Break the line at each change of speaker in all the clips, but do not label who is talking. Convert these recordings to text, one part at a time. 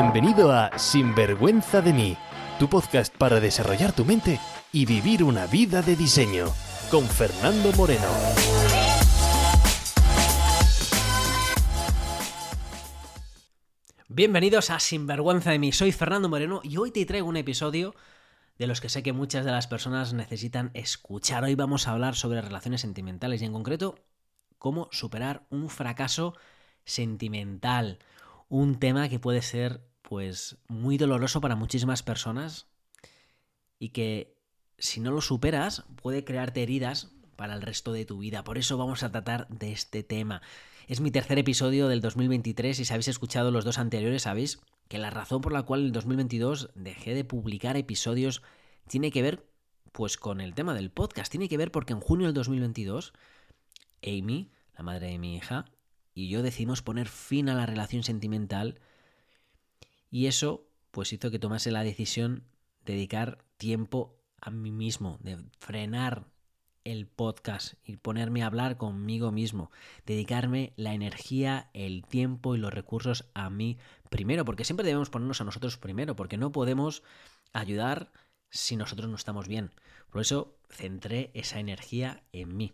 Bienvenido a Sinvergüenza de mí, tu podcast para desarrollar tu mente y vivir una vida de diseño, con Fernando Moreno.
Bienvenidos a Sinvergüenza de mí, soy Fernando Moreno y hoy te traigo un episodio de los que sé que muchas de las personas necesitan escuchar. Hoy vamos a hablar sobre relaciones sentimentales y en concreto cómo superar un fracaso sentimental. Un tema que puede ser pues muy doloroso para muchísimas personas y que si no lo superas puede crearte heridas para el resto de tu vida. Por eso vamos a tratar de este tema. Es mi tercer episodio del 2023 y si habéis escuchado los dos anteriores sabéis que la razón por la cual en el 2022 dejé de publicar episodios tiene que ver pues con el tema del podcast. Tiene que ver porque en junio del 2022 Amy, la madre de mi hija, y yo decidimos poner fin a la relación sentimental y eso pues hizo que tomase la decisión de dedicar tiempo a mí mismo, de frenar el podcast y ponerme a hablar conmigo mismo, dedicarme la energía, el tiempo y los recursos a mí primero, porque siempre debemos ponernos a nosotros primero, porque no podemos ayudar si nosotros no estamos bien. Por eso centré esa energía en mí.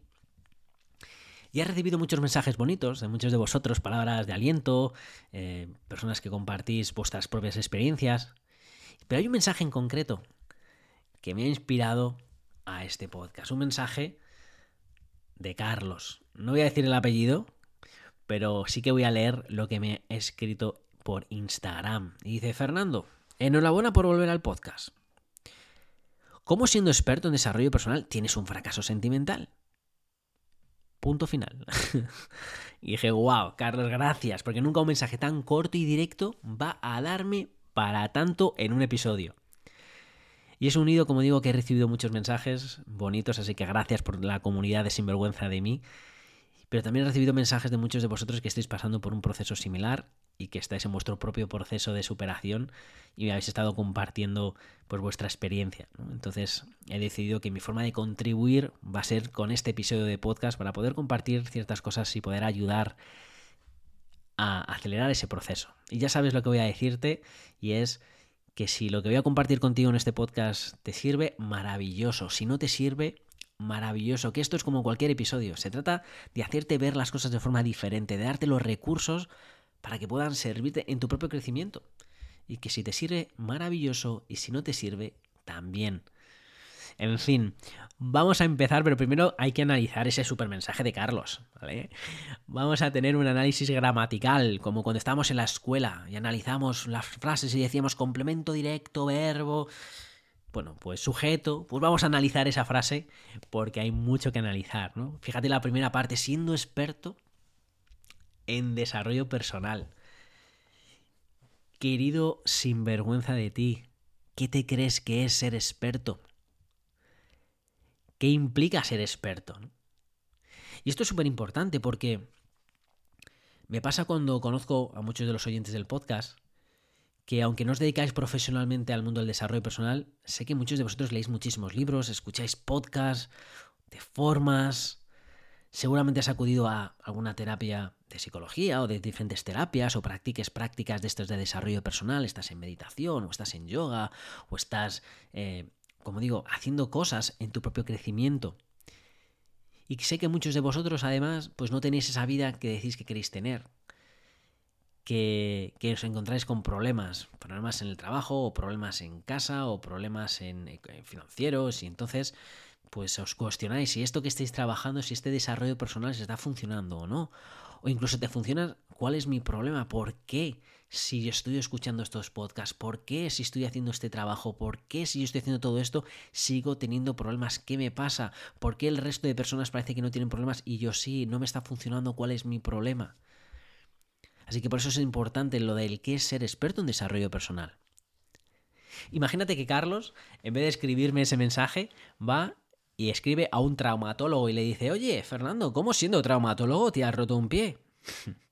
Y he recibido muchos mensajes bonitos de muchos de vosotros, palabras de aliento, eh, personas que compartís vuestras propias experiencias. Pero hay un mensaje en concreto que me ha inspirado a este podcast. Un mensaje de Carlos. No voy a decir el apellido, pero sí que voy a leer lo que me ha escrito por Instagram. Y dice, Fernando, enhorabuena por volver al podcast. ¿Cómo siendo experto en desarrollo personal tienes un fracaso sentimental? Punto final. y dije, wow, Carlos, gracias, porque nunca un mensaje tan corto y directo va a darme para tanto en un episodio. Y es unido, como digo, que he recibido muchos mensajes bonitos, así que gracias por la comunidad de sinvergüenza de mí. Pero también he recibido mensajes de muchos de vosotros que estáis pasando por un proceso similar y que estáis en vuestro propio proceso de superación y habéis estado compartiendo pues vuestra experiencia. Entonces he decidido que mi forma de contribuir va a ser con este episodio de podcast para poder compartir ciertas cosas y poder ayudar a acelerar ese proceso. Y ya sabes lo que voy a decirte y es que si lo que voy a compartir contigo en este podcast te sirve, maravilloso. Si no te sirve, maravilloso. Que esto es como cualquier episodio. Se trata de hacerte ver las cosas de forma diferente, de darte los recursos para que puedan servirte en tu propio crecimiento. Y que si te sirve, maravilloso. Y si no te sirve, también. En fin, vamos a empezar, pero primero hay que analizar ese supermensaje de Carlos. Vamos a tener un análisis gramatical, como cuando estábamos en la escuela y analizamos las frases y decíamos complemento directo, verbo. Bueno, pues sujeto, pues vamos a analizar esa frase porque hay mucho que analizar, ¿no? Fíjate la primera parte, siendo experto en desarrollo personal. Querido sinvergüenza de ti, ¿qué te crees que es ser experto? ¿Qué implica ser experto? Y esto es súper importante porque me pasa cuando conozco a muchos de los oyentes del podcast que aunque no os dedicáis profesionalmente al mundo del desarrollo personal, sé que muchos de vosotros leéis muchísimos libros, escucháis podcasts de formas, seguramente has acudido a alguna terapia de psicología o de diferentes terapias o practiques prácticas de estos de desarrollo personal, estás en meditación o estás en yoga o estás eh, como digo, haciendo cosas en tu propio crecimiento. Y sé que muchos de vosotros, además, pues no tenéis esa vida que decís que queréis tener. Que, os encontráis con problemas, problemas en el trabajo, o problemas en casa, o problemas en, en financieros, y entonces, pues os cuestionáis si esto que estáis trabajando, si este desarrollo personal se está funcionando o no. O incluso te funciona, ¿cuál es mi problema? ¿Por qué? si yo estoy escuchando estos podcasts? ¿Por qué si estoy haciendo este trabajo? ¿Por qué si yo estoy haciendo todo esto sigo teniendo problemas? ¿Qué me pasa? ¿Por qué el resto de personas parece que no tienen problemas y yo sí? ¿No me está funcionando? ¿Cuál es mi problema? Así que por eso es importante lo del qué es ser experto en desarrollo personal. Imagínate que Carlos, en vez de escribirme ese mensaje, va y escribe a un traumatólogo y le dice, oye, Fernando, ¿cómo siendo traumatólogo te has roto un pie?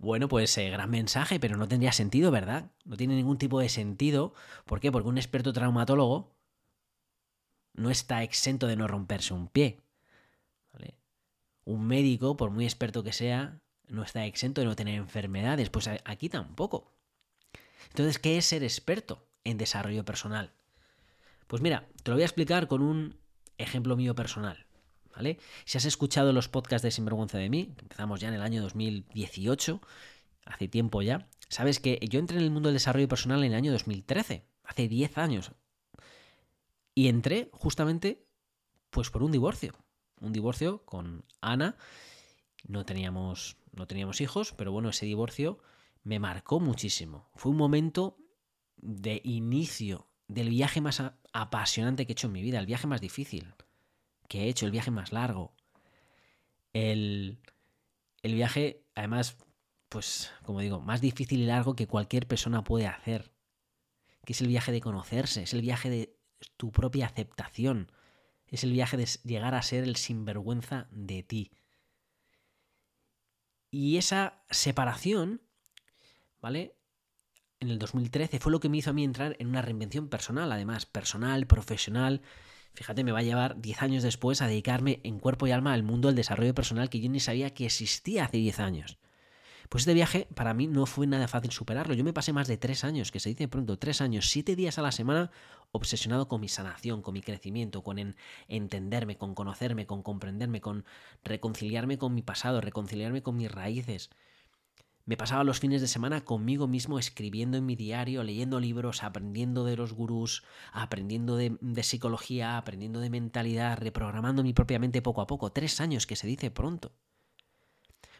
Bueno, pues eh, gran mensaje, pero no tendría sentido, ¿verdad? No tiene ningún tipo de sentido. ¿Por qué? Porque un experto traumatólogo no está exento de no romperse un pie. Un médico, por muy experto que sea, no está exento de no tener enfermedades. Pues aquí tampoco. Entonces, ¿qué es ser experto en desarrollo personal? Pues mira, te lo voy a explicar con un ejemplo mío personal. ¿Vale? Si has escuchado los podcasts de Sinvergüenza de mí, que empezamos ya en el año 2018, hace tiempo ya, sabes que yo entré en el mundo del desarrollo personal en el año 2013, hace 10 años. Y entré justamente pues por un divorcio. Un divorcio con Ana. No teníamos, no teníamos hijos, pero bueno, ese divorcio me marcó muchísimo. Fue un momento de inicio del viaje más apasionante que he hecho en mi vida, el viaje más difícil que he hecho, el viaje más largo. El, el viaje, además, pues, como digo, más difícil y largo que cualquier persona puede hacer. Que es el viaje de conocerse, es el viaje de tu propia aceptación, es el viaje de llegar a ser el sinvergüenza de ti. Y esa separación, ¿vale? En el 2013 fue lo que me hizo a mí entrar en una reinvención personal, además, personal, profesional. Fíjate, me va a llevar 10 años después a dedicarme en cuerpo y alma al mundo del desarrollo personal que yo ni sabía que existía hace 10 años. Pues este viaje para mí no fue nada fácil superarlo. Yo me pasé más de tres años, que se dice pronto, tres años, siete días a la semana, obsesionado con mi sanación, con mi crecimiento, con entenderme, con conocerme, con comprenderme, con reconciliarme con mi pasado, reconciliarme con mis raíces. Me pasaba los fines de semana conmigo mismo escribiendo en mi diario, leyendo libros, aprendiendo de los gurús, aprendiendo de, de psicología, aprendiendo de mentalidad, reprogramando mi propia mente poco a poco. Tres años, que se dice pronto.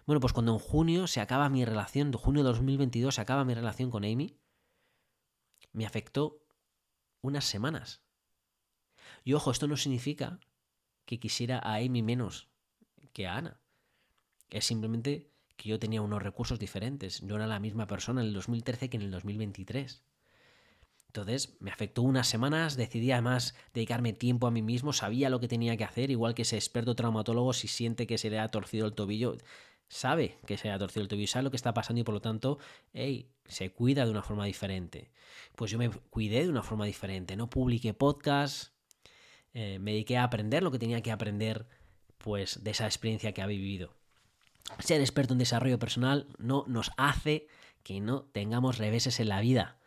Bueno, pues cuando en junio se acaba mi relación, de junio de 2022 se acaba mi relación con Amy, me afectó unas semanas. Y ojo, esto no significa que quisiera a Amy menos que a Ana. Es simplemente que yo tenía unos recursos diferentes. No era la misma persona en el 2013 que en el 2023. Entonces me afectó unas semanas, decidí además dedicarme tiempo a mí mismo, sabía lo que tenía que hacer, igual que ese experto traumatólogo si siente que se le ha torcido el tobillo, sabe que se ha torcido el tobillo, sabe lo que está pasando y por lo tanto, hey, se cuida de una forma diferente. Pues yo me cuidé de una forma diferente, no publiqué podcast, eh, me dediqué a aprender lo que tenía que aprender pues de esa experiencia que había vivido. Ser experto en desarrollo personal no nos hace que no tengamos reveses en la vida.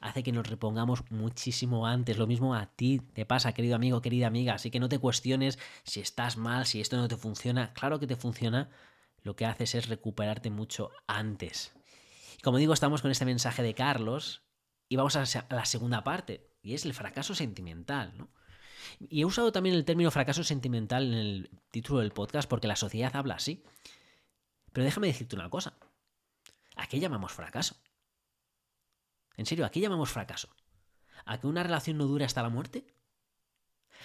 Hace que nos repongamos muchísimo antes. Lo mismo a ti te pasa, querido amigo, querida amiga. Así que no te cuestiones si estás mal, si esto no te funciona. Claro que te funciona, lo que haces es recuperarte mucho antes. Como digo, estamos con este mensaje de Carlos y vamos a la segunda parte, y es el fracaso sentimental. ¿no? Y he usado también el término fracaso sentimental en el título del podcast porque la sociedad habla así. Pero déjame decirte una cosa. ¿A qué llamamos fracaso? En serio, ¿a qué llamamos fracaso? ¿A que una relación no dure hasta la muerte?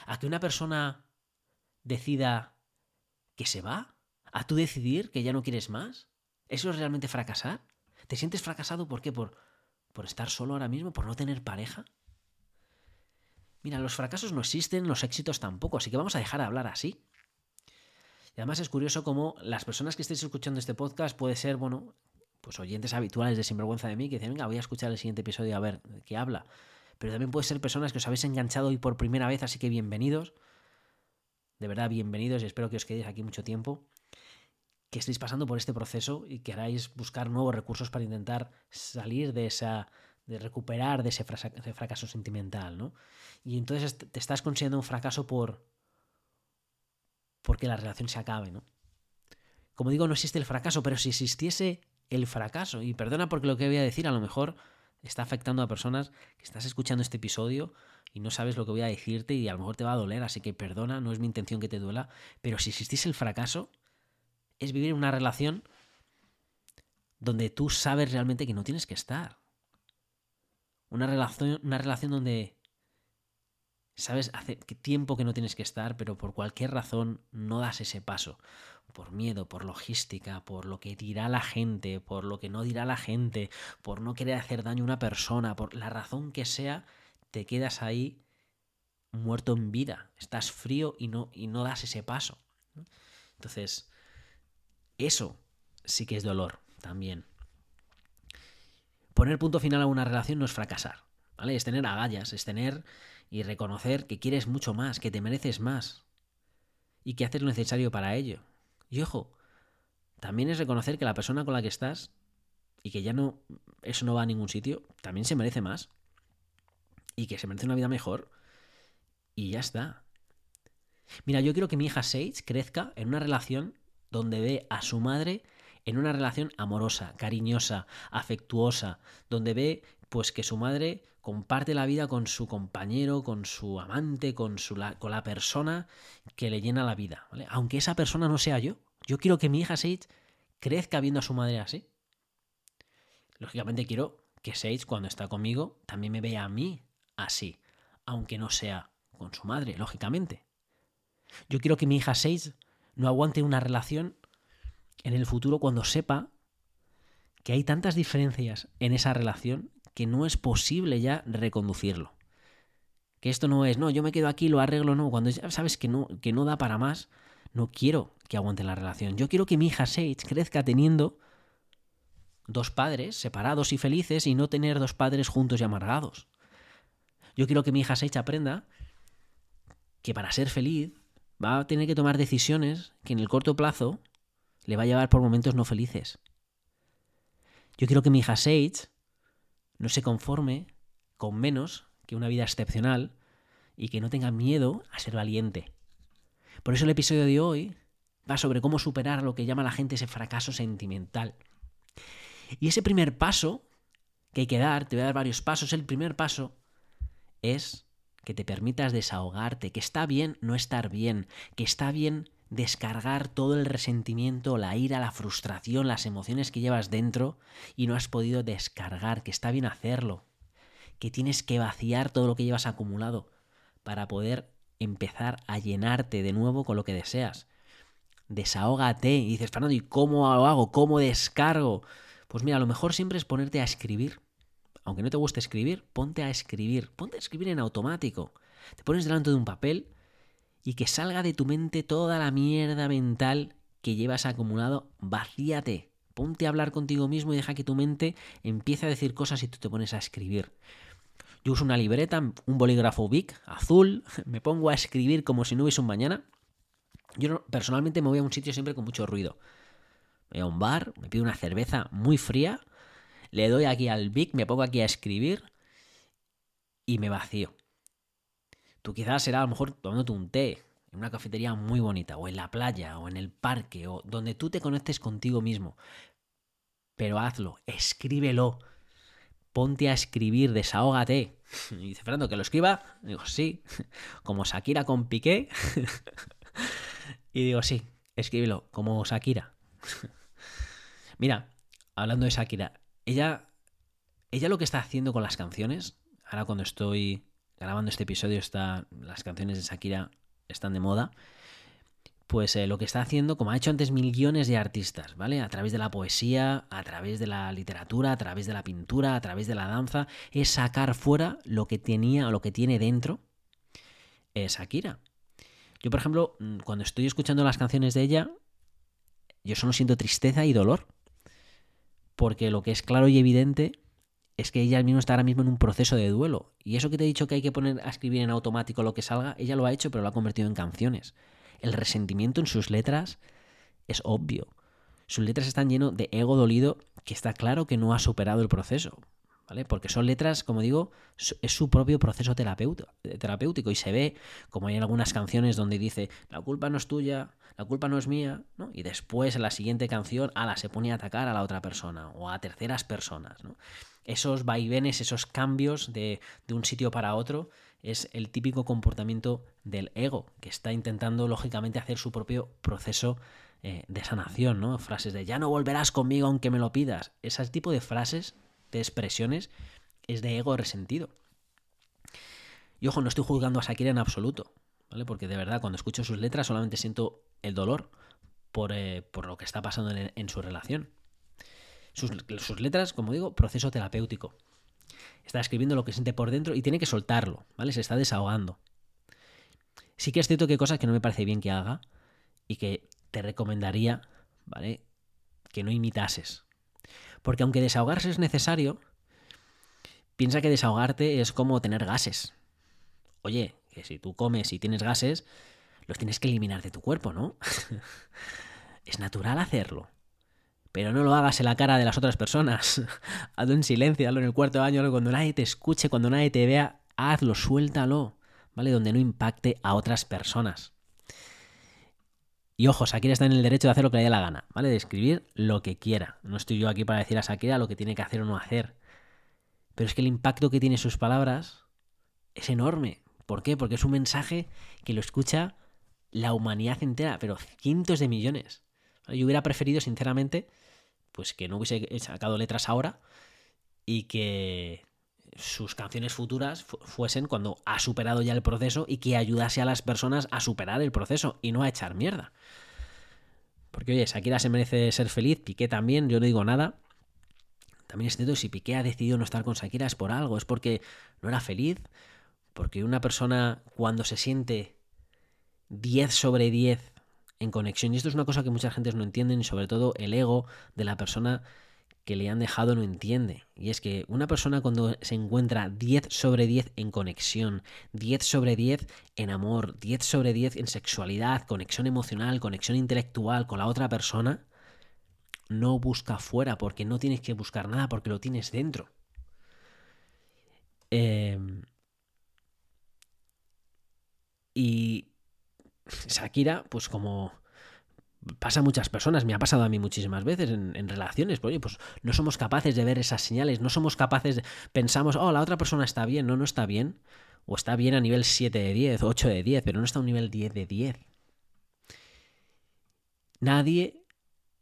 ¿A que una persona decida que se va? A tú decidir que ya no quieres más? ¿Eso es realmente fracasar? ¿Te sientes fracasado por qué? ¿Por, por estar solo ahora mismo? ¿Por no tener pareja? Mira, los fracasos no existen, los éxitos tampoco, así que vamos a dejar de hablar así. Y además es curioso cómo las personas que estéis escuchando este podcast puede ser, bueno, pues oyentes habituales de Sinvergüenza de mí que dicen, venga, voy a escuchar el siguiente episodio a ver qué habla. Pero también puede ser personas que os habéis enganchado hoy por primera vez, así que bienvenidos. De verdad, bienvenidos y espero que os quedéis aquí mucho tiempo que estéis pasando por este proceso y queráis buscar nuevos recursos para intentar salir de esa de recuperar de ese, fracaso sentimental, ¿no? Y entonces te estás considerando un fracaso por porque la relación se acabe, ¿no? Como digo, no existe el fracaso, pero si existiese el fracaso, y perdona porque lo que voy a decir a lo mejor está afectando a personas que estás escuchando este episodio y no sabes lo que voy a decirte y a lo mejor te va a doler, así que perdona, no es mi intención que te duela, pero si existiese el fracaso, es vivir una relación donde tú sabes realmente que no tienes que estar. Una relación, una relación donde sabes hace tiempo que no tienes que estar, pero por cualquier razón no das ese paso. Por miedo, por logística, por lo que dirá la gente, por lo que no dirá la gente, por no querer hacer daño a una persona, por la razón que sea, te quedas ahí muerto en vida. Estás frío y no, y no das ese paso. Entonces, eso sí que es dolor también. Poner punto final a una relación no es fracasar, ¿vale? Es tener agallas, es tener y reconocer que quieres mucho más, que te mereces más y que haces lo necesario para ello. Y ojo, también es reconocer que la persona con la que estás y que ya no, eso no va a ningún sitio, también se merece más. Y que se merece una vida mejor. Y ya está. Mira, yo quiero que mi hija Sage crezca en una relación donde ve a su madre en una relación amorosa, cariñosa, afectuosa, donde ve pues que su madre comparte la vida con su compañero, con su amante, con, su, la, con la persona que le llena la vida. Aunque esa persona no sea yo. Yo quiero que mi hija Sage crezca viendo a su madre así. Lógicamente quiero que Sage cuando está conmigo también me vea a mí así, aunque no sea con su madre, lógicamente. Yo quiero que mi hija Sage no aguante una relación en el futuro cuando sepa que hay tantas diferencias en esa relación que no es posible ya reconducirlo. Que esto no es, no, yo me quedo aquí, lo arreglo, no. Cuando ya sabes que no, que no da para más, no quiero que aguante la relación. Yo quiero que mi hija Sage crezca teniendo dos padres separados y felices y no tener dos padres juntos y amargados. Yo quiero que mi hija Sage aprenda que para ser feliz va a tener que tomar decisiones que en el corto plazo le va a llevar por momentos no felices. Yo quiero que mi hija Sage no se conforme con menos que una vida excepcional y que no tenga miedo a ser valiente. Por eso el episodio de hoy va sobre cómo superar lo que llama la gente ese fracaso sentimental. Y ese primer paso que hay que dar, te voy a dar varios pasos, el primer paso es que te permitas desahogarte, que está bien no estar bien, que está bien descargar todo el resentimiento, la ira, la frustración, las emociones que llevas dentro y no has podido descargar, que está bien hacerlo, que tienes que vaciar todo lo que llevas acumulado para poder empezar a llenarte de nuevo con lo que deseas. Desahógate y dices, Fernando, ¿y cómo lo hago? ¿Cómo descargo? Pues mira, lo mejor siempre es ponerte a escribir. Aunque no te guste escribir, ponte a escribir. Ponte a escribir en automático. Te pones delante de un papel y que salga de tu mente toda la mierda mental que llevas acumulado, vacíate. Ponte a hablar contigo mismo y deja que tu mente empiece a decir cosas y tú te pones a escribir. Yo uso una libreta, un bolígrafo Bic azul, me pongo a escribir como si no hubiese un mañana. Yo personalmente me voy a un sitio siempre con mucho ruido. Me voy a un bar, me pido una cerveza muy fría, le doy aquí al Bic, me pongo aquí a escribir y me vacío. Tú quizás será a lo mejor tomándote un té en una cafetería muy bonita, o en la playa, o en el parque, o donde tú te conectes contigo mismo. Pero hazlo, escríbelo. Ponte a escribir, desahógate. Y dice Fernando, ¿que lo escriba? Digo, sí. Como Shakira con Piqué. Y digo, sí, escríbelo, como Shakira. Mira, hablando de Shakira, ella, ella lo que está haciendo con las canciones, ahora cuando estoy grabando este episodio está, las canciones de Shakira están de moda, pues eh, lo que está haciendo, como ha hecho antes millones de artistas, ¿vale? A través de la poesía, a través de la literatura, a través de la pintura, a través de la danza, es sacar fuera lo que tenía o lo que tiene dentro eh, Shakira. Yo, por ejemplo, mm, cuando estoy escuchando las canciones de ella, yo solo siento tristeza y dolor. Porque lo que es claro y evidente es que ella mismo está ahora mismo en un proceso de duelo. Y eso que te he dicho que hay que poner a escribir en automático lo que salga, ella lo ha hecho, pero lo ha convertido en canciones. El resentimiento en sus letras es obvio. Sus letras están llenas de ego dolido que está claro que no ha superado el proceso. ¿Vale? Porque son letras, como digo, es su propio proceso terapéutico y se ve, como hay en algunas canciones donde dice, la culpa no es tuya, la culpa no es mía, y después en la siguiente canción, ala, se pone a atacar a la otra persona o a terceras personas. esos vaivenes, esos cambios de, un sitio para otro, es el típico comportamiento del ego, que está intentando, lógicamente, hacer su propio proceso eh, de sanación. Frases de ya no volverás conmigo aunque me lo pidas. Ese tipo de frases, expresiones, es de ego resentido. Y ojo, no estoy juzgando a Shakira en absoluto, ¿vale? Porque de verdad, cuando escucho sus letras solamente siento el dolor por, eh, lo que está pasando en su relación. Sus, letras, como digo, proceso terapéutico. Está escribiendo lo que siente por dentro y tiene que soltarlo, ¿vale? Se está desahogando. Sí que es cierto que hay cosas que no me parece bien que haga y que te recomendaría, ¿vale? Que no imitases. Porque aunque desahogarse es necesario, piensa que desahogarte es como tener gases. Oye, que si tú comes y tienes gases, los tienes que eliminar de tu cuerpo, ¿no? es natural hacerlo. pero no lo hagas en la cara de las otras personas. hazlo en silencio, hazlo en el cuarto baño, cuando nadie te escuche, cuando nadie te vea, hazlo, suéltalo, ¿vale? Donde no impacte a otras personas. Y ojo, Shakira está en el derecho de hacer lo que le dé la gana, ¿vale? De escribir lo que quiera. No estoy yo aquí para decir a Shakira lo que tiene que hacer o no hacer. Pero es que el impacto que tiene sus palabras es enorme. ¿Por qué? Porque es un mensaje que lo escucha la humanidad entera, pero cientos de millones. Yo hubiera preferido, sinceramente, pues que no hubiese sacado letras ahora y que sus canciones futuras fuesen cuando ha superado ya el proceso y que ayudase a las personas a superar el proceso y no a echar mierda. Porque oye, Shakira se merece ser feliz, Piqué también, yo no digo nada. También es cierto, si Piqué ha decidido no estar con Shakira es por algo, es porque no era feliz, porque una persona cuando se siente 10 sobre 10 en conexión, y esto es una cosa que muchas gentes no entienden, y sobre todo el ego de la persona que le han dejado no entiende. Y es que una persona cuando se encuentra 10 sobre 10 en conexión, 10 sobre 10 en amor, 10 sobre 10 en sexualidad, conexión emocional, conexión intelectual con la otra persona, no busca fuera porque no tienes que buscar nada porque lo tienes dentro. Em, y Shakira, pues como pasa a muchas personas, me ha pasado a mí muchísimas veces en, relaciones, pues, pues no somos capaces de ver esas señales, no somos capaces de, pensamos, oh, la otra persona está bien, no, no está bien, o está bien a nivel 7 de 10, 8 de 10, pero no está a un nivel 10 de 10. Nadie,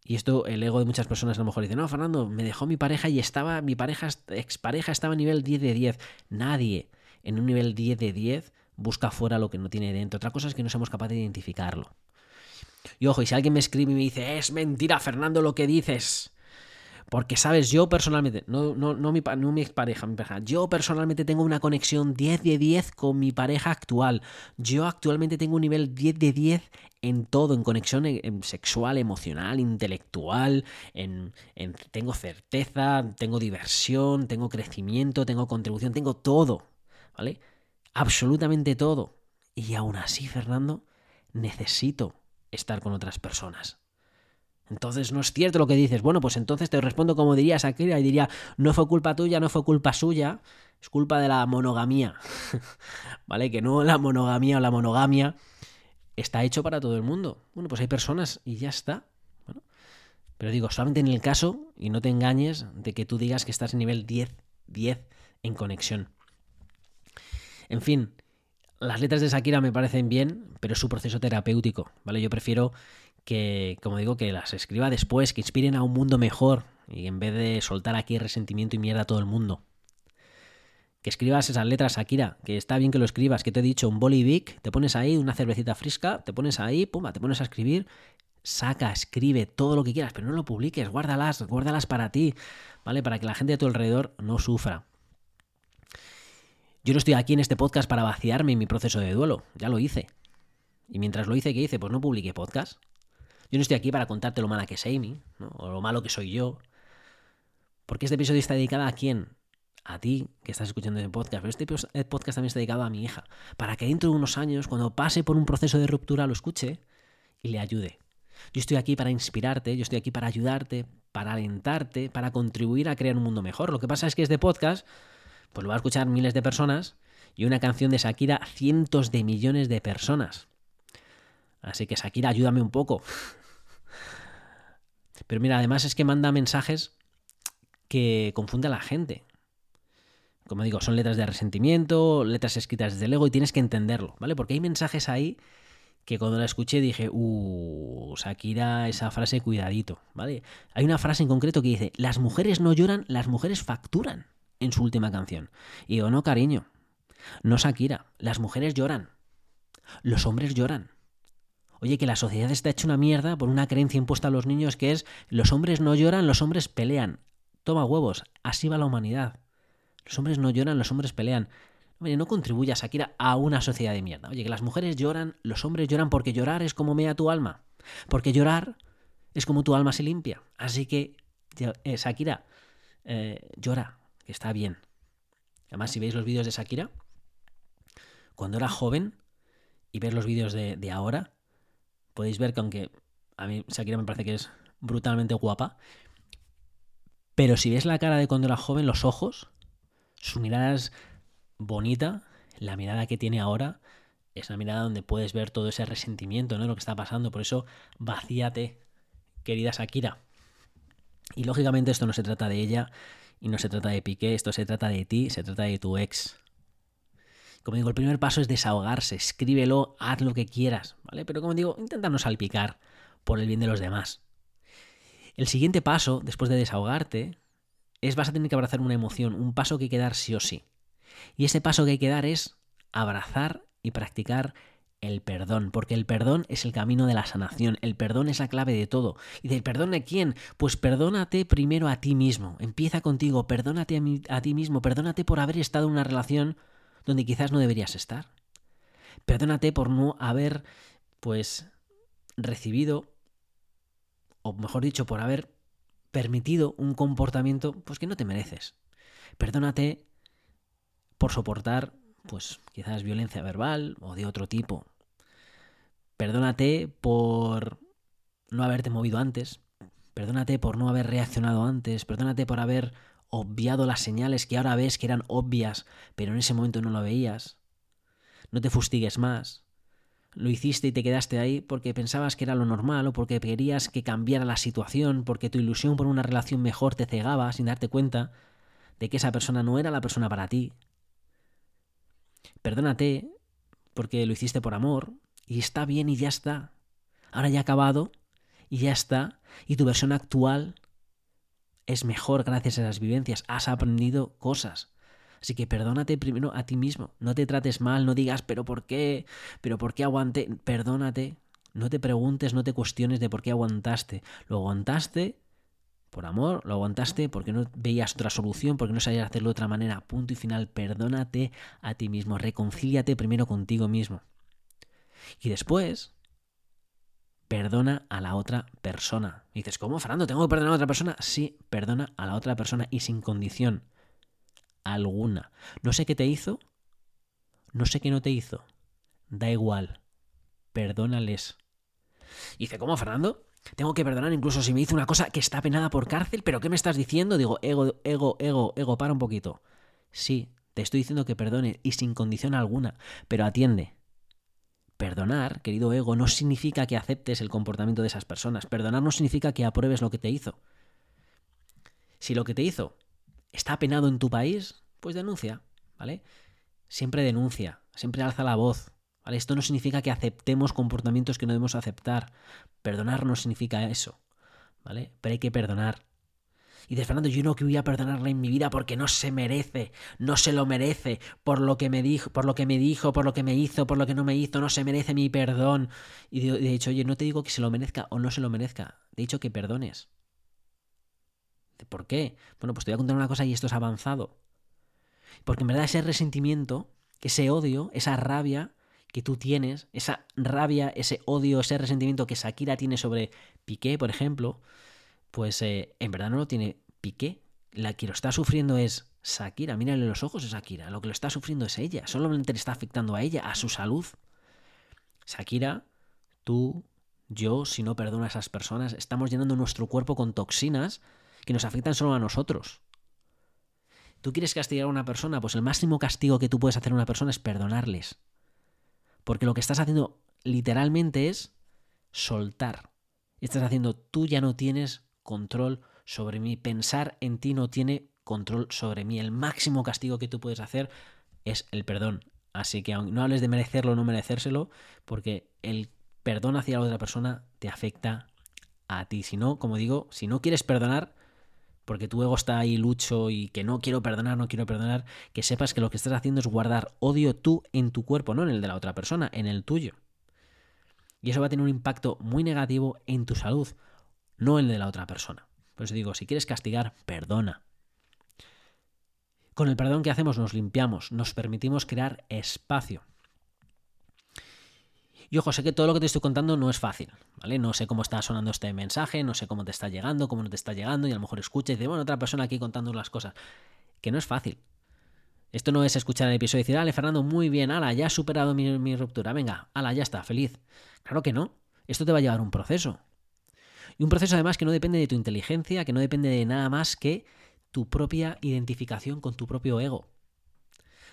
y esto el ego de muchas personas a lo mejor dice, no, Fernando, me dejó mi pareja y estaba, mi pareja, expareja estaba a nivel 10 de 10. Nadie en un nivel 10 de 10 busca fuera lo que no tiene dentro. Otra cosa es que no somos capaces de identificarlo. Y ojo, y si alguien me escribe y me dice, es mentira, Fernando, lo que dices. Porque, sabes, yo personalmente, no, no, no, mi, no mi expareja, mi pareja, yo personalmente tengo una conexión 10 de 10 con mi pareja actual. Yo actualmente tengo un nivel 10 de 10 en todo, en conexión sexual, emocional, intelectual, en, en, tengo certeza, tengo diversión, tengo crecimiento, tengo contribución, tengo todo, ¿vale? Absolutamente todo. Y aún así, Fernando, necesito estar con otras personas. Entonces no es cierto lo que dices. Bueno, pues entonces te respondo como diría Shakira y diría, no fue culpa tuya, no fue culpa suya, es culpa de la monogamía. ¿Vale? Que no la monogamía o la monogamia está hecho para todo el mundo. Bueno, pues hay personas y ya está. pero digo, solamente en el caso, y no te engañes, de que tú digas que estás en nivel 10, 10 en conexión. En fin, las letras de Shakira me parecen bien, pero es su proceso terapéutico, ¿vale? Yo prefiero que, como digo, que las escriba después, que inspiren a un mundo mejor, y en vez de soltar aquí resentimiento y mierda a todo el mundo. Que escribas esas letras, Shakira, que está bien que lo escribas, que te he dicho, un bolivic, te pones ahí una cervecita fresca, te pones ahí, pum, te pones a escribir, saca, escribe todo lo que quieras, pero no lo publiques, guárdalas, guárdalas para ti, ¿vale? Para que la gente a tu alrededor no sufra. Yo no estoy aquí en este podcast para vaciarme en mi proceso de duelo, ya lo hice. Y mientras lo hice, ¿qué hice? Pues no publiqué podcast. Yo no estoy aquí para contarte lo mala que es Amy, o lo malo que soy yo. Porque este episodio está dedicado a quién? A ti que estás escuchando este podcast. Pero este podcast también está dedicado a mi hija. Para que dentro de unos años, cuando pase por un proceso de ruptura, lo escuche y le ayude. Yo estoy aquí para inspirarte, yo estoy aquí para ayudarte, para alentarte, para contribuir a crear un mundo mejor. Lo que pasa es que este podcast pues lo va a escuchar miles de personas y una canción de Shakira cientos de millones de personas. Así que Shakira, ayúdame un poco. Pero mira, además es que manda mensajes que confunde a la gente. Como digo, son letras de resentimiento, letras escritas desde el ego y tienes que entenderlo, ¿vale? Porque hay mensajes ahí que cuando la escuché dije, uh, Shakira, esa frase, cuidadito, ¿vale? Hay una frase en concreto que dice, las mujeres no lloran, las mujeres facturan en su última canción. Y digo, no, cariño, no Shakira, las mujeres lloran, los hombres lloran. Oye, que la sociedad está hecha una mierda por una creencia impuesta a los niños que es los hombres no lloran, los hombres pelean. Toma huevos, así va la humanidad. Los hombres no lloran, los hombres pelean. Oye, no contribuya Shakira a una sociedad de mierda. Oye, que las mujeres lloran, los hombres lloran porque llorar es como mea tu alma. Porque llorar es como tu alma se limpia. Así que, eh, Shakira, eh, llora, que está bien. Además, si veis los vídeos de Shakira, cuando era joven y ver los vídeos de, ahora, podéis ver que aunque a mí Shakira me parece que es brutalmente guapa, Pero si ves la cara de cuando era joven, los ojos, su mirada es bonita, la mirada que tiene ahora es una mirada donde puedes ver todo ese resentimiento, ¿no? Lo que está pasando. Por eso, vacíate, querida Shakira. Y lógicamente esto no se trata de ella y no se trata de Piqué, esto se trata de ti, se trata de tu ex. Como digo, el primer paso es desahogarse, escríbelo, haz lo que quieras, ¿vale? Pero como digo, intenta no salpicar por el bien de los demás. El siguiente paso, después de desahogarte, es vas a tener que abrazar una emoción, un paso que hay que dar sí o sí. Y ese paso que hay que dar es abrazar y practicar el perdón, porque el perdón es el camino de la sanación, el perdón es la clave de todo. ¿Y del perdón a quién? Pues perdónate primero a ti mismo, empieza contigo, perdónate a, a ti mismo, perdónate por haber estado en una relación donde quizás no deberías estar. Perdónate por no haber, pues, recibido, o mejor dicho, por haber permitido un comportamiento, pues, que no te mereces. Perdónate por soportar, pues, quizás violencia verbal o de otro tipo. Perdónate por no haberte movido antes. Perdónate por no haber reaccionado antes. Perdónate por haber obviado las señales que ahora ves que eran obvias, pero en ese momento no lo veías. No te fustigues más. Lo hiciste y te quedaste ahí porque pensabas que era lo normal o porque querías que cambiara la situación, porque tu ilusión por una relación mejor te cegaba sin darte cuenta de que esa persona no era la persona para ti. Perdónate porque lo hiciste por amor y está bien y ya está. Ahora ya ha acabado y ya está. Y tu versión actual es mejor gracias a esas vivencias, has aprendido cosas. Así que perdónate primero a ti mismo, no te trates mal, no digas, pero ¿por qué? ¿Pero por qué aguanté? Perdónate, no te preguntes, no te cuestiones de por qué aguantaste. Lo aguantaste por amor, lo aguantaste porque no veías otra solución, porque no sabías hacerlo de otra manera. Punto y final, perdónate a ti mismo, reconcíliate primero contigo mismo. Y después, perdona a la otra persona. Y dices, ¿cómo, Fernando? ¿Tengo que perdonar a otra persona? Sí, perdona a la otra persona y sin condición alguna. No sé qué te hizo, no sé qué no te hizo. Da igual. Perdónales. Y dice, ¿cómo, Fernando? Tengo que perdonar incluso si me hizo una cosa que está penada por cárcel, pero ¿qué me estás diciendo? Digo, ego, ego, ego, ego, para un poquito. Sí, te estoy diciendo que perdone y sin condición alguna, pero atiende. Perdonar, querido ego, no significa que aceptes el comportamiento de esas personas. Perdonar no significa que apruebes lo que te hizo. Si lo que te hizo está penado en tu país, pues denuncia, ¿vale? Siempre denuncia, siempre alza la voz. Esto no significa que aceptemos comportamientos que no debemos aceptar. Perdonar no significa eso, ¿vale? Pero hay que perdonar. Y de Fernando, yo no que voy a perdonarle en mi vida porque no se merece, no se lo merece, por lo que me dijo, por lo que me dijo, por lo que me hizo, por lo que no me hizo, no se merece mi perdón. Y de, hecho, oye, no te digo que se lo merezca o no se lo merezca, de hecho que perdones. ¿Por qué? Bueno, pues te voy a contar una cosa y esto es avanzado. Porque en verdad ese resentimiento, ese odio, esa rabia que tú tienes, esa rabia, ese odio, ese resentimiento que Shakira tiene sobre Piqué, por ejemplo, pues eh, en verdad no lo tiene Piqué. La que lo está sufriendo es Shakira. Mírale los ojos a Shakira. Lo que lo está sufriendo es ella. Solamente le está afectando a ella, a su salud. Shakira, tú, yo, si no perdono a esas personas, estamos llenando nuestro cuerpo con toxinas que nos afectan solo a nosotros. ¿Tú quieres castigar a una persona? Pues el máximo castigo que tú puedes hacer a una persona es perdonarles. Porque lo que estás haciendo literalmente es soltar. Estás haciendo, tú ya no tienes control sobre mí. Pensar en ti no tiene control sobre mí. El máximo castigo que tú puedes hacer es el perdón. Así que no hables de merecerlo o no merecérselo, porque el perdón hacia la otra persona te afecta a ti. Si no, como digo, si no quieres perdonar, porque tu ego está ahí lucho y que no quiero perdonar, no quiero perdonar, que sepas que lo que estás haciendo es guardar odio tú en tu cuerpo, no en el de la otra persona, en el tuyo. Y eso va a tener un impacto muy negativo en tu salud, no el de la otra persona. Por eso digo, si quieres castigar, perdona. Con el perdón que hacemos nos limpiamos, nos permitimos crear espacio. Y ojo, sé que todo lo que te estoy contando no es fácil, ¿vale? No sé cómo está sonando este mensaje, no sé cómo te está llegando, cómo no te está llegando, y a lo mejor escuchas y dices, bueno, otra persona aquí contando las cosas. Que no es fácil. Esto no es escuchar el episodio y decir, ale, Fernando, muy bien, ala, ya has superado mi, mi ruptura, venga, ala, ya está, feliz. Claro que no. Esto te va a llevar un proceso. Y un proceso además que no depende de tu inteligencia, que no depende de nada más que tu propia identificación con tu propio ego.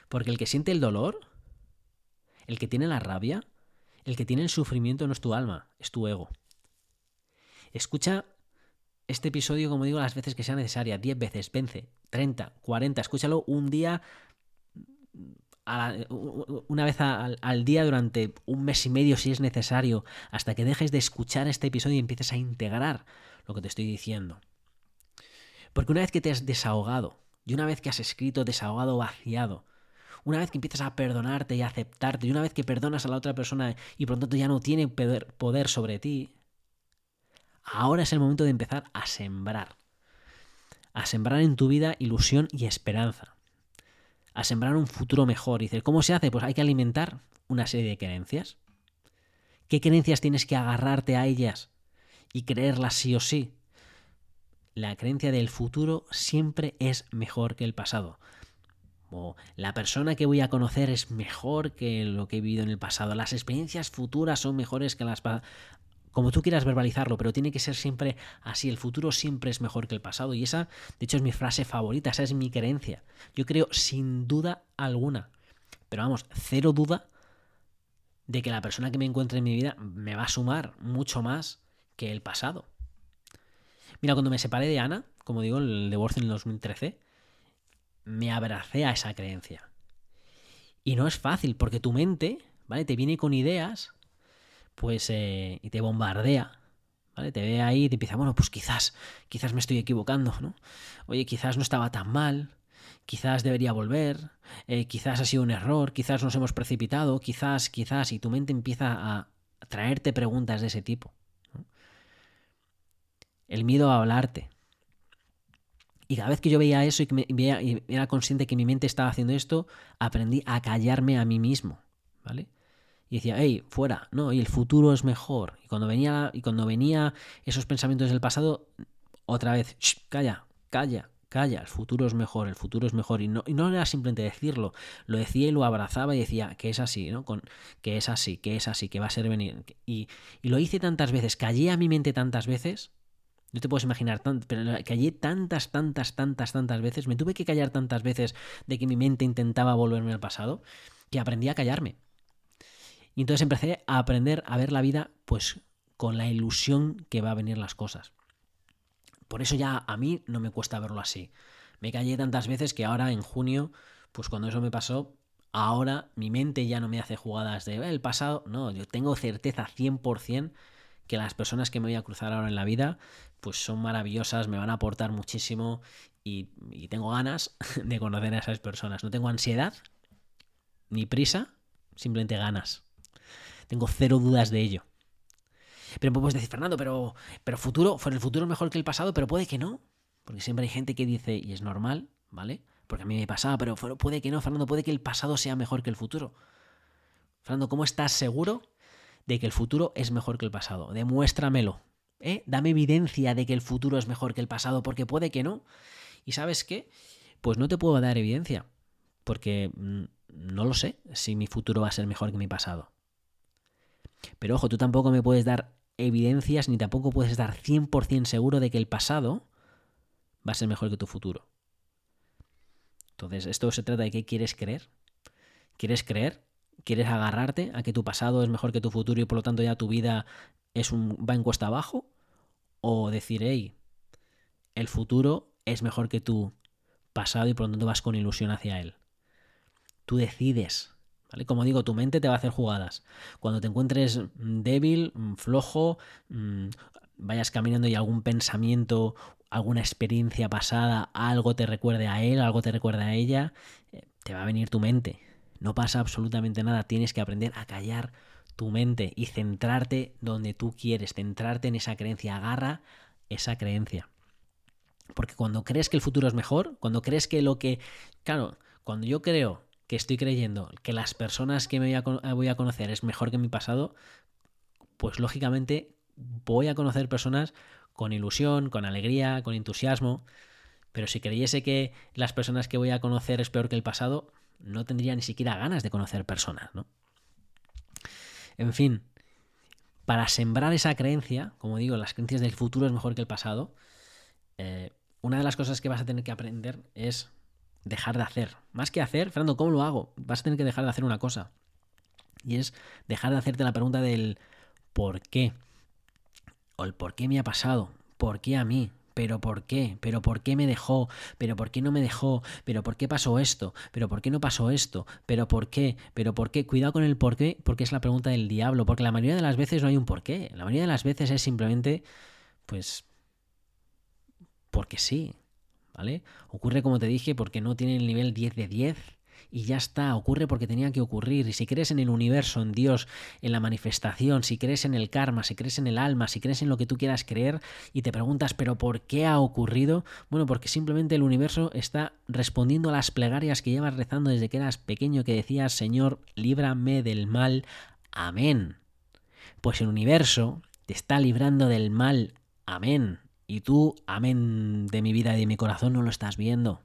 Porque el que siente el dolor, el que tiene la rabia, el que tiene el sufrimiento no es tu alma, es tu ego. Escucha este episodio, como digo, las veces que sea necesaria, 10 veces, vence, 30, 40, escúchalo un día, una vez al, al, día durante un mes y medio si es necesario, hasta que dejes de escuchar este episodio y empieces a integrar lo que te estoy diciendo. Porque una vez que te has desahogado, y una vez que has escrito, desahogado, vaciado, una vez que empiezas a perdonarte y a aceptarte, y una vez que perdonas a la otra persona y por lo tanto ya no tiene poder sobre ti, ahora es el momento de empezar a sembrar. A sembrar en tu vida ilusión y esperanza. A sembrar un futuro mejor. Y dices, ¿cómo se hace? Pues hay que alimentar una serie de creencias. ¿Qué creencias tienes que agarrarte a ellas y creerlas sí o sí? La creencia del futuro siempre es mejor que el pasado o la persona que voy a conocer es mejor que lo que he vivido en el pasado, las experiencias futuras son mejores que las como tú quieras verbalizarlo, pero tiene que ser siempre así, el futuro siempre es mejor que el pasado y esa, de hecho, es mi frase favorita, esa es mi creencia. Yo creo sin duda alguna, pero vamos, cero duda de que la persona que me encuentre en mi vida me va a sumar mucho más que el pasado. Mira, cuando me separé de Ana, como digo, el divorcio en el 2013, me abracé a esa creencia. Y no es fácil, porque tu mente, ¿vale? Te viene con ideas, pues, eh, y te bombardea, ¿vale? Te ve ahí y te empieza, bueno, pues quizás, quizás me estoy equivocando, ¿no? Oye, quizás no estaba tan mal, quizás debería volver, eh, quizás ha sido un error, quizás nos hemos precipitado, quizás, quizás, y tu mente empieza a traerte preguntas de ese tipo. El miedo a hablarte, y cada vez que yo veía eso y, que me, veía, y era consciente que mi mente estaba haciendo esto, aprendí a callarme a mí mismo, ¿vale? Y decía, hey, fuera, no, y el futuro es mejor. Y cuando venía, y cuando venía esos pensamientos del pasado, otra vez, calla, calla, calla, el futuro es mejor, el futuro es mejor. Y no, y no era simplemente decirlo, lo decía y lo abrazaba y decía que es así, ¿no? Con, que es así, que es así, que va a ser venir. Y, y lo hice tantas veces, callé a mi mente tantas veces no te puedes imaginar, pero callé tantas, tantas, tantas, tantas veces, me tuve que callar tantas veces de que mi mente intentaba volverme al pasado, que aprendí a callarme. Y entonces empecé a aprender a ver la vida pues con la ilusión que va a venir las cosas. Por eso ya a mí no me cuesta verlo así. Me callé tantas veces que ahora en junio, pues cuando eso me pasó, ahora mi mente ya no me hace jugadas de el pasado, no, yo tengo certeza 100% que las personas que me voy a cruzar ahora en la vida pues son maravillosas, me van a aportar muchísimo y, tengo ganas de conocer a esas personas. No tengo ansiedad ni prisa, simplemente ganas. Tengo cero dudas de ello. Pero puedes decir, Fernando, pero, pero futuro, fue el futuro mejor que el pasado, pero puede que no. Porque siempre hay gente que dice, y es normal, ¿vale? Porque a mí me pasaba, pero puede que no, Fernando, puede que el pasado sea mejor que el futuro. Fernando, ¿cómo estás seguro de que el futuro es mejor que el pasado. Demuéstramelo. ¿eh? Dame evidencia de que el futuro es mejor que el pasado, porque puede que no. ¿Y sabes qué? Pues no te puedo dar evidencia, porque mm, no lo sé si mi futuro va a ser mejor que mi pasado. Pero ojo, tú tampoco me puedes dar evidencias ni tampoco puedes estar 100% seguro de que el pasado va a ser mejor que tu futuro. Entonces, esto se trata de qué quieres creer. ¿Quieres creer ¿Quieres agarrarte a que tu pasado es mejor que tu futuro y por lo tanto ya tu vida es un, va en cuesta abajo? ¿O decir, hey, el futuro es mejor que tu pasado y por lo tanto vas con ilusión hacia él? Tú decides. Como digo, tu mente te va a hacer jugadas. Cuando te encuentres débil, flojo, mm, vayas caminando y algún pensamiento, alguna experiencia pasada, algo te recuerde a él, algo te recuerde a ella, eh, te va a venir tu mente. No pasa absolutamente nada, tienes que aprender a callar tu mente y centrarte donde tú quieres, centrarte en esa creencia, agarra esa creencia. Porque cuando crees que el futuro es mejor, cuando crees que lo que... Claro, cuando yo creo que estoy creyendo que las personas que me voy a, conocer es mejor que mi pasado, pues lógicamente voy a conocer personas con ilusión, con alegría, con entusiasmo. Pero si creyese que las personas que voy a conocer es peor que el pasado, no tendría ni siquiera ganas de conocer personas, ¿no? En fin, para sembrar esa creencia, como digo, las creencias del futuro es mejor que el pasado, eh, una de las cosas que vas a tener que aprender es dejar de hacer. Más que hacer, Fernando, ¿cómo lo hago? Vas a tener que dejar de hacer una cosa. Y es dejar de hacerte la pregunta del ¿por qué? O el ¿por qué me ha pasado? ¿Por qué a mí? ¿Pero por qué? ¿Pero por qué me dejó? ¿Pero por qué no me dejó? ¿Pero por qué pasó esto? ¿Pero por qué no pasó esto? ¿Pero por qué? ¿Pero por qué? Cuidado con el por qué, porque es la pregunta del diablo, porque la mayoría de las veces no hay un por qué. La mayoría de las veces es simplemente, pues, porque sí, ¿vale? Ocurre como te dije porque no tiene el nivel 10 de 10 y ya está, ocurre porque tenía que ocurrir. Y si crees en el universo, en Dios, en la manifestación, si crees en el karma, si crees en el alma, si crees en lo que tú quieras creer y te preguntas, pero ¿por qué ha ocurrido? Bueno, porque simplemente el universo está respondiendo a las plegarias que llevas rezando desde que eras pequeño, que decías, Señor, líbrame del mal. Amén. Pues el universo te está librando del mal. Amén. Y tú, amén de mi vida y de mi corazón, no lo estás viendo.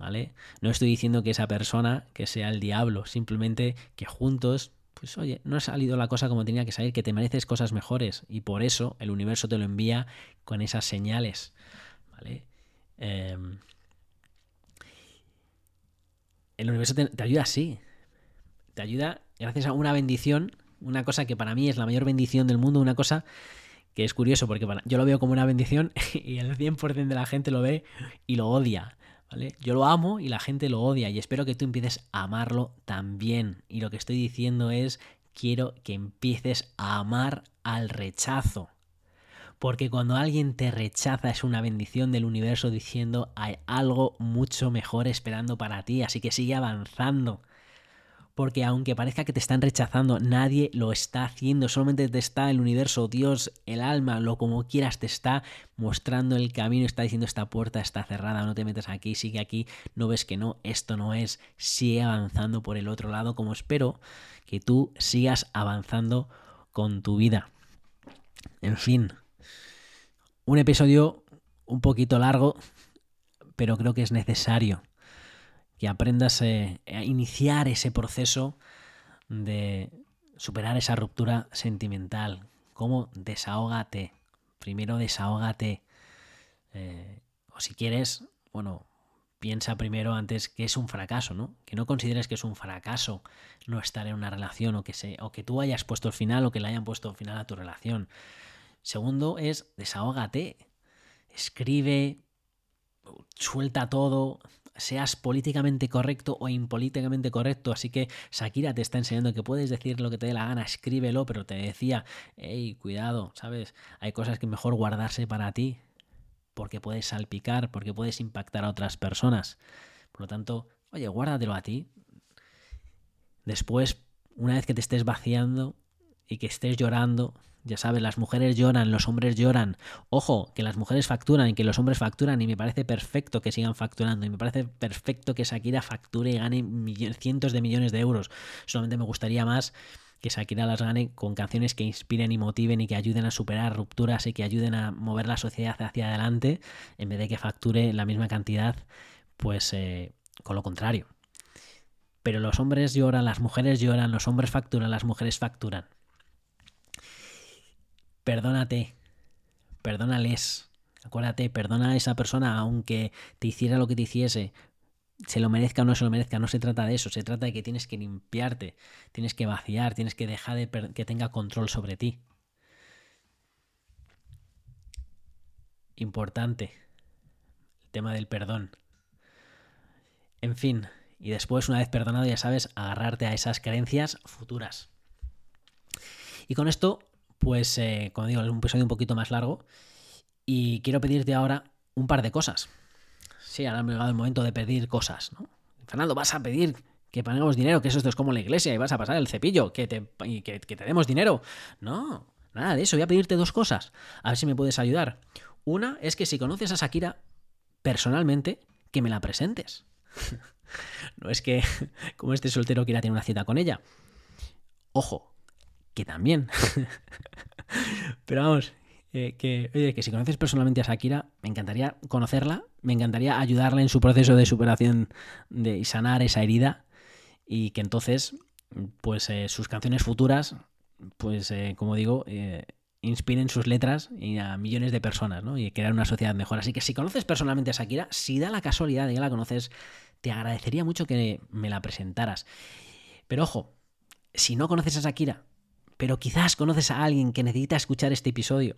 ¿vale? No estoy diciendo que esa persona que sea el diablo, simplemente que juntos, pues oye, no ha salido la cosa como tenía que salir, que te mereces cosas mejores y por eso el universo te lo envía con esas señales, ¿vale? Em, el universo te, ayuda así, te ayuda gracias a una bendición, una cosa que para mí es la mayor bendición del mundo, una cosa que es curioso porque yo lo veo como una bendición y el 100% de la gente lo ve y lo odia. Yo lo amo y la gente lo odia y espero que tú empieces a amarlo también. Y lo que estoy diciendo es, quiero que empieces a amar al rechazo. Porque cuando alguien te rechaza es una bendición del universo diciendo hay algo mucho mejor esperando para ti, así que sigue avanzando porque aunque parezca que te están rechazando, nadie lo está haciendo, solamente te está el universo, Dios, el alma, lo como quieras, te está mostrando el camino, está diciendo esta puerta está cerrada, no te metas aquí, sigue aquí, no ves que no, esto no es, sigue avanzando por el otro lado, como espero que tú sigas avanzando con tu vida. En fin, un episodio un poquito largo, pero creo que es necesario que aprendas eh, a iniciar ese proceso de superar esa ruptura sentimental. ¿Cómo? Desahógate. Primero desahógate. Eh, o si quieres, bueno, piensa primero antes que es un fracaso, ¿no? Que no consideres que es un fracaso no estar en una relación o que, se, o que tú hayas puesto el final o que le hayan puesto el final a tu relación. Segundo es desahógate. Escribe, suelta todo, seas políticamente correcto o impolíticamente correcto. Así que Shakira te está enseñando que puedes decir lo que te dé la gana, escríbelo, pero te decía, hey, cuidado, ¿sabes? Hay cosas que mejor guardarse para ti, porque puedes salpicar, porque puedes impactar a otras personas. Por lo tanto, oye, guárdatelo a ti. Después, una vez que te estés vaciando y que estés llorando, ya sabes, las mujeres lloran, los hombres lloran. Ojo, que las mujeres facturan y que los hombres facturan y me parece perfecto que sigan facturando y me parece perfecto que Shakira facture y gane cientos de millones de euros. Solamente me gustaría más que Shakira las gane con canciones que inspiren y motiven y que ayuden a superar rupturas y que ayuden a mover la sociedad hacia adelante en vez de que facture la misma cantidad, pues eh, con lo contrario. Pero los hombres lloran, las mujeres lloran, los hombres facturan, las mujeres facturan perdónate, perdónales. Acuérdate, perdona a esa persona aunque te hiciera lo que te hiciese, se lo merezca o no se lo merezca, no se trata de eso, se trata de que tienes que limpiarte, tienes que vaciar, tienes que dejar de que tenga control sobre ti. Importante, el tema del perdón. En fin, y después, una vez perdonado, ya sabes, agarrarte a esas creencias futuras. Y con esto pues, eh, como digo, es un episodio un poquito más largo. Y quiero pedirte ahora un par de cosas. Sí, ahora ha llegado el momento de pedir cosas, ¿no? Fernando, vas a pedir que paguemos dinero, que eso esto es como la iglesia y vas a pasar el cepillo, que te, y que, que te demos dinero. No, nada de eso. Voy a pedirte dos cosas. A ver si me puedes ayudar. Una es que si conoces a Shakira personalmente, que me la presentes. no es que como este soltero quiera tener una cita con ella. Ojo, también. Pero vamos, eh, que, oye, que si conoces personalmente a Shakira, me encantaría conocerla, me encantaría ayudarla en su proceso de superación de, y sanar esa herida y que entonces, pues eh, sus canciones futuras pues eh, como digo, inspiren sus letras a millones de personas, ¿no? Y crear una sociedad mejor. Así que si conoces personalmente a Shakira, si da la casualidad de que la conoces, te agradecería mucho que me la presentaras. Pero ojo, si no conoces a Shakira, pero quizás conoces a alguien que necesita escuchar este episodio,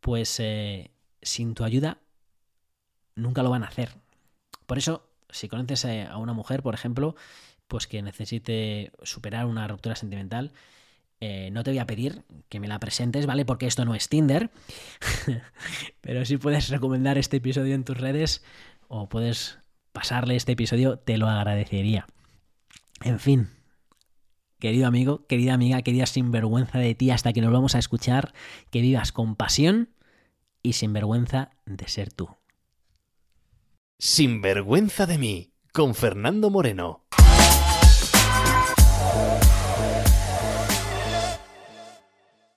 pues eh, sin tu ayuda nunca lo van a hacer. Por eso, si conoces a una mujer, por ejemplo, pues que necesite superar una ruptura sentimental, eh, no te voy a pedir que me la presentes, ¿vale? Porque esto no es Tinder. Pero si puedes recomendar este episodio en tus redes o puedes pasarle este episodio, te lo agradecería. En fin, querido amigo, querida amiga, querida sinvergüenza de ti, hasta que nos vamos a escuchar, que vivas con pasión y sin vergüenza de ser tú.
Sinvergüenza de mí, con Fernando Moreno.